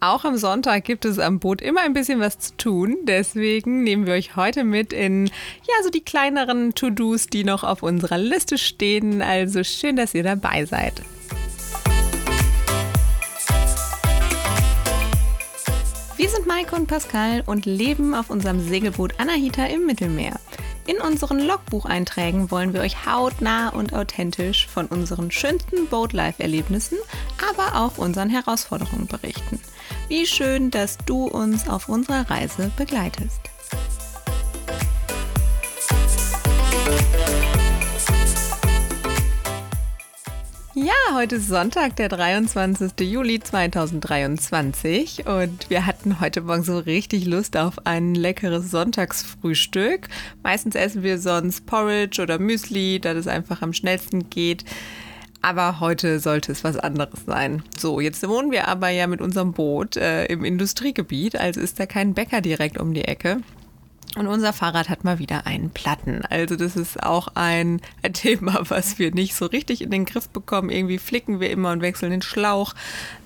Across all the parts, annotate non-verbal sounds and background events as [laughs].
auch am Sonntag gibt es am Boot immer ein bisschen was zu tun. Deswegen nehmen wir euch heute mit in ja so die kleineren To-Dos, die noch auf unserer Liste stehen. Also schön, dass ihr dabei seid. Wir sind Maike und Pascal und leben auf unserem Segelboot Anahita im Mittelmeer. In unseren Logbucheinträgen wollen wir euch hautnah und authentisch von unseren schönsten Boatlife-Erlebnissen, aber auch unseren Herausforderungen berichten. Wie schön, dass du uns auf unserer Reise begleitest. Ja, heute ist Sonntag, der 23. Juli 2023 und wir hatten heute Morgen so richtig Lust auf ein leckeres Sonntagsfrühstück. Meistens essen wir sonst Porridge oder Müsli, da das einfach am schnellsten geht. Aber heute sollte es was anderes sein. So, jetzt wohnen wir aber ja mit unserem Boot äh, im Industriegebiet, also ist da kein Bäcker direkt um die Ecke. Und unser Fahrrad hat mal wieder einen Platten. Also das ist auch ein, ein, [laughs] Thema, was wir nicht so richtig in den Griff bekommen. Irgendwie flicken wir immer und wechseln den Schlauch.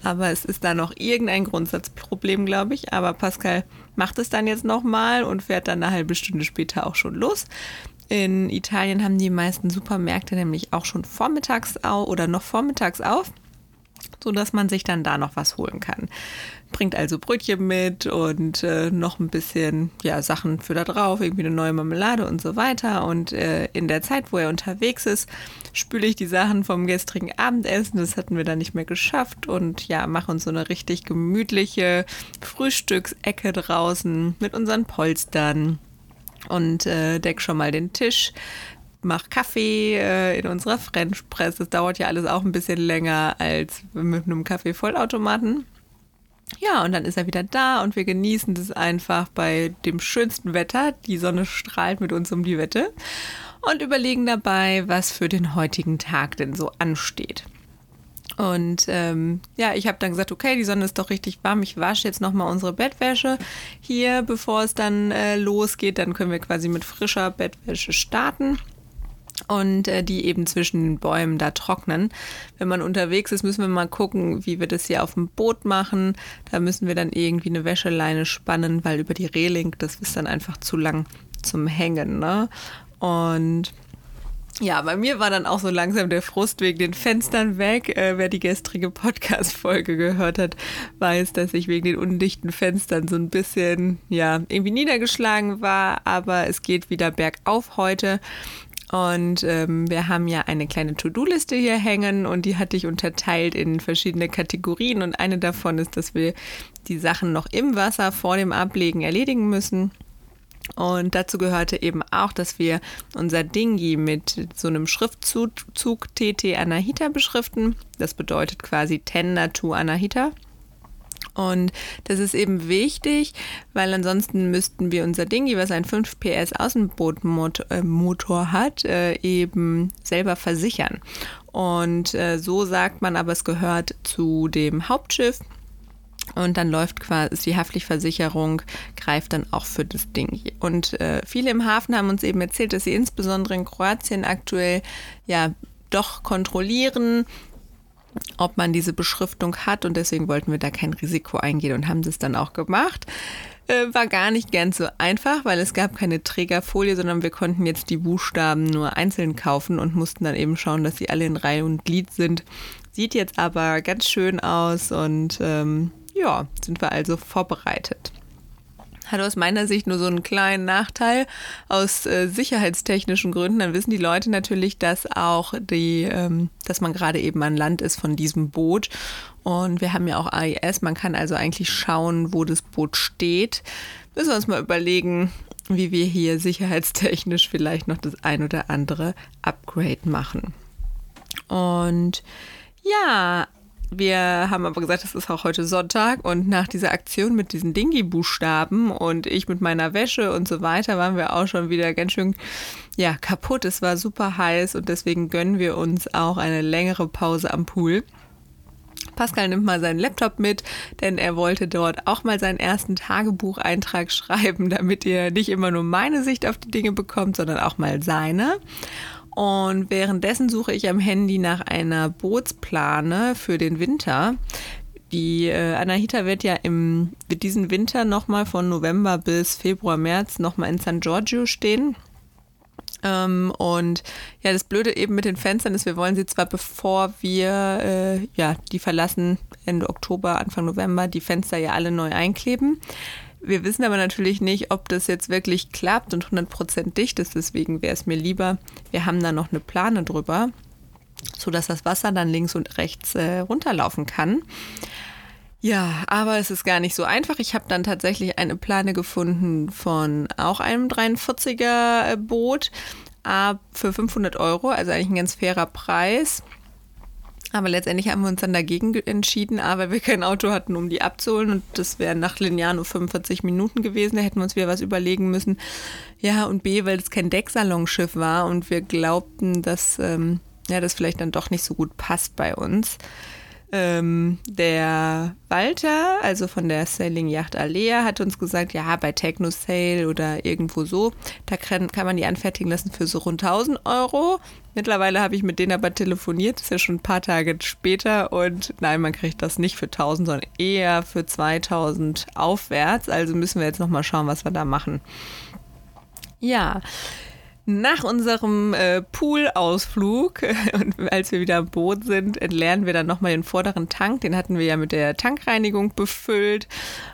Aber es ist da noch irgendein Grundsatzproblem, glaube ich. Aber Pascal macht es dann jetzt nochmal und fährt dann eine halbe Stunde später auch schon los. In Italien haben die meisten Supermärkte nämlich auch schon vormittags auf oder noch vormittags auf so dass man sich dann da noch was holen kann. Bringt also Brötchen mit und äh, noch ein bisschen ja, Sachen für da drauf, irgendwie eine neue Marmelade und so weiter. Und äh, in der Zeit, wo er unterwegs ist, spüle ich die Sachen vom gestrigen Abendessen. Das hatten wir dann nicht mehr geschafft und ja, mache uns so eine richtig gemütliche Frühstücksecke draußen mit unseren Polstern und äh, deck schon mal den Tisch mache Kaffee äh, in unserer French Press. Das dauert ja alles auch ein bisschen länger als mit einem Kaffee-Vollautomaten. Ja, und dann ist er wieder da und wir genießen das einfach bei dem schönsten Wetter. Die Sonne strahlt mit uns um die Wette und überlegen dabei, was für den heutigen Tag denn so ansteht. Und ähm, ja, ich habe dann gesagt, okay, die Sonne ist doch richtig warm. Ich wasche jetzt nochmal unsere Bettwäsche hier, bevor es dann äh, losgeht. Dann können wir quasi mit frischer Bettwäsche starten und äh, die eben zwischen den Bäumen da trocknen. Wenn man unterwegs ist, müssen wir mal gucken, wie wir das hier auf dem Boot machen. Da müssen wir dann irgendwie eine Wäscheleine spannen, weil über die Reling, das ist dann einfach zu lang zum Hängen. Ne? Und ja, bei mir war dann auch so langsam der Frust wegen den Fenstern weg. Äh, wer die gestrige Podcast-Folge gehört hat, weiß, dass ich wegen den undichten Fenstern so ein bisschen, ja, irgendwie niedergeschlagen war. Aber es geht wieder bergauf heute. Und ähm, wir haben ja eine kleine To-Do-Liste hier hängen und die hatte ich unterteilt in verschiedene Kategorien. Und eine davon ist, dass wir die Sachen noch im Wasser vor dem Ablegen erledigen müssen. Und dazu gehörte eben auch, dass wir unser Dingi mit so einem Schriftzug TT Anahita beschriften. Das bedeutet quasi Tender to Anahita. Und das ist eben wichtig, weil ansonsten müssten wir unser Dingi, was ein 5 PS Außenbootmotor äh, hat, äh, eben selber versichern. Und äh, so sagt man aber, es gehört zu dem Hauptschiff. Und dann läuft quasi die Haftpflichtversicherung, greift dann auch für das Ding. Und äh, viele im Hafen haben uns eben erzählt, dass sie insbesondere in Kroatien aktuell ja doch kontrollieren, ob man diese Beschriftung hat und deswegen wollten wir da kein Risiko eingehen und haben das dann auch gemacht. Äh, war gar nicht ganz so einfach, weil es gab keine Trägerfolie, sondern wir konnten jetzt die Buchstaben nur einzeln kaufen und mussten dann eben schauen, dass sie alle in Reihe und Glied sind. Sieht jetzt aber ganz schön aus und ähm, ja, sind wir also vorbereitet hat aus meiner Sicht nur so einen kleinen Nachteil aus äh, sicherheitstechnischen Gründen. Dann wissen die Leute natürlich, dass auch die, ähm, dass man gerade eben an Land ist von diesem Boot. Und wir haben ja auch AIS. Man kann also eigentlich schauen, wo das Boot steht. Müssen wir uns mal überlegen, wie wir hier sicherheitstechnisch vielleicht noch das ein oder andere Upgrade machen. Und ja, wir haben aber gesagt, es ist auch heute Sonntag und nach dieser Aktion mit diesen Dingi-Buchstaben und ich mit meiner Wäsche und so weiter waren wir auch schon wieder ganz schön ja, kaputt. Es war super heiß und deswegen gönnen wir uns auch eine längere Pause am Pool. Pascal nimmt mal seinen Laptop mit, denn er wollte dort auch mal seinen ersten Tagebucheintrag schreiben, damit ihr nicht immer nur meine Sicht auf die Dinge bekommt, sondern auch mal seine. Und währenddessen suche ich am Handy nach einer Bootsplane für den Winter. die äh, Anahita wird ja im wird diesen Winter nochmal von November bis Februar, März nochmal in San Giorgio stehen. Ähm, und ja, das Blöde eben mit den Fenstern ist, wir wollen sie zwar bevor wir äh, ja die verlassen Ende Oktober, Anfang November, die Fenster ja alle neu einkleben. Wir wissen aber natürlich nicht, ob das jetzt wirklich klappt und 100% dicht ist. Deswegen wäre es mir lieber, wir haben da noch eine Plane drüber, sodass das Wasser dann links und rechts äh, runterlaufen kann. Ja, aber es ist gar nicht so einfach. Ich habe dann tatsächlich eine Plane gefunden von auch einem 43er äh, Boot für 500 Euro, also eigentlich ein ganz fairer Preis. Aber letztendlich haben wir uns dann dagegen entschieden, A, weil wir kein Auto hatten, um die abzuholen. Und das wäre nach nur 45 Minuten gewesen. Da hätten wir uns wieder was überlegen müssen. Ja, und B, weil es kein Decksalonschiff war und wir glaubten, dass ähm, ja, das vielleicht dann doch nicht so gut passt bei uns. Ähm, der Walter, also von der Sailing Yacht Alea, hat uns gesagt, ja, bei Techno Sale oder irgendwo so, da kann, kann man die anfertigen lassen für so rund 1000 Euro. Mittlerweile habe ich mit denen aber telefoniert, ist ja schon ein paar Tage später und nein, man kriegt das nicht für 1000, sondern eher für 2000 aufwärts. Also müssen wir jetzt nochmal schauen, was wir da machen. Ja, nach unserem äh, Pool-Ausflug [laughs] und als wir wieder am Boot sind, entleeren wir dann nochmal den vorderen Tank. Den hatten wir ja mit der Tankreinigung befüllt.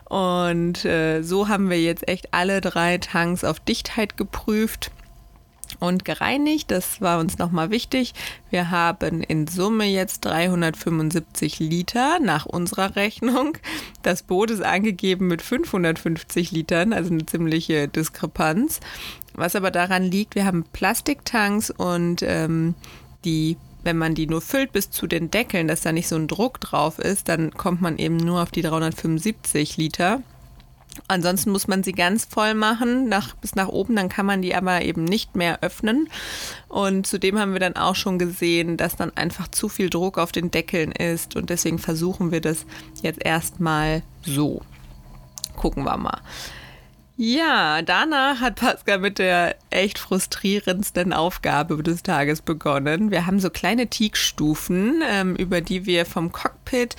Und äh, so haben wir jetzt echt alle drei Tanks auf Dichtheit geprüft und gereinigt. Das war uns nochmal wichtig. Wir haben in Summe jetzt 375 Liter nach unserer Rechnung. Das Boot ist angegeben mit 550 Litern, also eine ziemliche Diskrepanz. Was aber daran liegt, wir haben Plastiktanks und ähm, die wenn man die nur füllt bis zu den Deckeln, dass da nicht so ein Druck drauf ist, dann kommt man eben nur auf die 375 Liter. Ansonsten muss man sie ganz voll machen, nach, bis nach oben, dann kann man die aber eben nicht mehr öffnen. Und zudem haben wir dann auch schon gesehen, dass dann einfach zu viel Druck auf den Deckeln ist und deswegen versuchen wir das jetzt erstmal so. Gucken wir mal. Ja, danach hat Pascal mit der echt frustrierendsten Aufgabe des Tages begonnen. Wir haben so kleine Teakstufen, ähm, über die wir vom Cockpit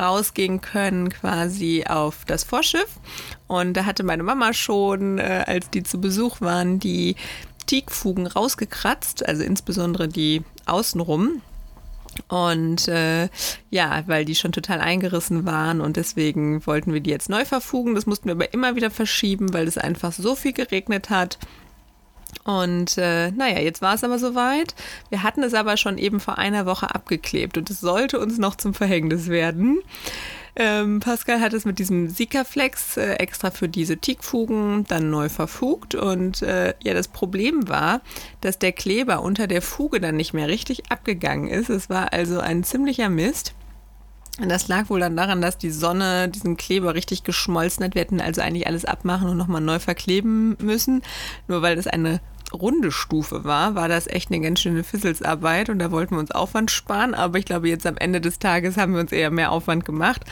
rausgehen können, quasi auf das Vorschiff. Und da hatte meine Mama schon, äh, als die zu Besuch waren, die Teakfugen rausgekratzt, also insbesondere die außenrum. Und äh, ja, weil die schon total eingerissen waren und deswegen wollten wir die jetzt neu verfugen. Das mussten wir aber immer wieder verschieben, weil es einfach so viel geregnet hat. Und äh, naja, jetzt war es aber soweit. Wir hatten es aber schon eben vor einer Woche abgeklebt und es sollte uns noch zum Verhängnis werden. Ähm, Pascal hat es mit diesem Sikaflex äh, extra für diese Teakfugen dann neu verfugt und äh, ja, das Problem war, dass der Kleber unter der Fuge dann nicht mehr richtig abgegangen ist. Es war also ein ziemlicher Mist. Und das lag wohl dann daran, dass die Sonne diesen Kleber richtig geschmolzen hat. Wir hätten also eigentlich alles abmachen und nochmal neu verkleben müssen. Nur weil das eine runde Stufe war, war das echt eine ganz schöne Fisselsarbeit und da wollten wir uns Aufwand sparen. Aber ich glaube, jetzt am Ende des Tages haben wir uns eher mehr Aufwand gemacht,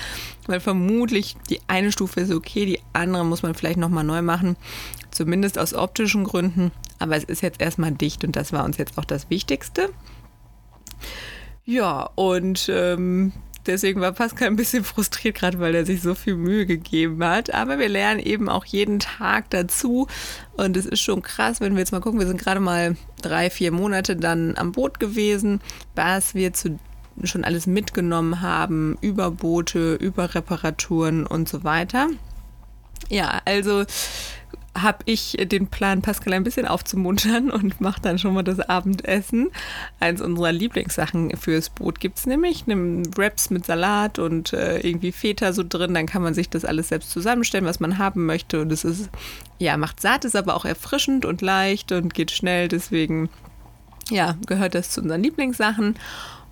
weil vermutlich die eine Stufe ist okay, die andere muss man vielleicht nochmal neu machen, zumindest aus optischen Gründen. Aber es ist jetzt erstmal dicht und das war uns jetzt auch das Wichtigste. Ja, und ähm, Deswegen war Pascal ein bisschen frustriert, gerade weil er sich so viel Mühe gegeben hat. Aber wir lernen eben auch jeden Tag dazu. Und es ist schon krass, wenn wir jetzt mal gucken, wir sind gerade mal drei, vier Monate dann am Boot gewesen, was wir zu schon alles mitgenommen haben, über Boote, über Reparaturen und so weiter. Ja, also habe ich den Plan, Pascal ein bisschen aufzumuntern [laughs] und mache dann schon mal das Abendessen. Eins unserer Lieblingssachen fürs Boot gibt es nämlich, Wraps mit Salat und äh, irgendwie Feta so drin. Dann kann man sich das alles selbst zusammenstellen, was man haben möchte. Und es ist, ja, macht satt, ist aber auch erfrischend und leicht und geht schnell. Deswegen, ja, gehört das zu unseren Lieblingssachen.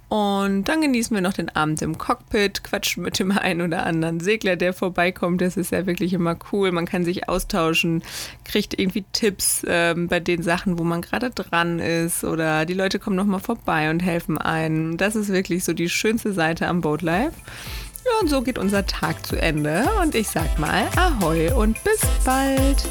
Und dann genießen wir noch den Abend im Cockpit, quatschen mit dem einen oder anderen Segler, der vorbeikommt. Das ist ja wirklich immer cool. Man kann sich austauschen, kriegt irgendwie Tipps ähm, bei den Sachen, wo man gerade dran ist. Oder die Leute kommen nochmal vorbei und helfen einem. Das ist wirklich so die schönste Seite am Boat Life. Ja, und so geht unser Tag zu Ende. Und ich sag mal Ahoi und bis bald.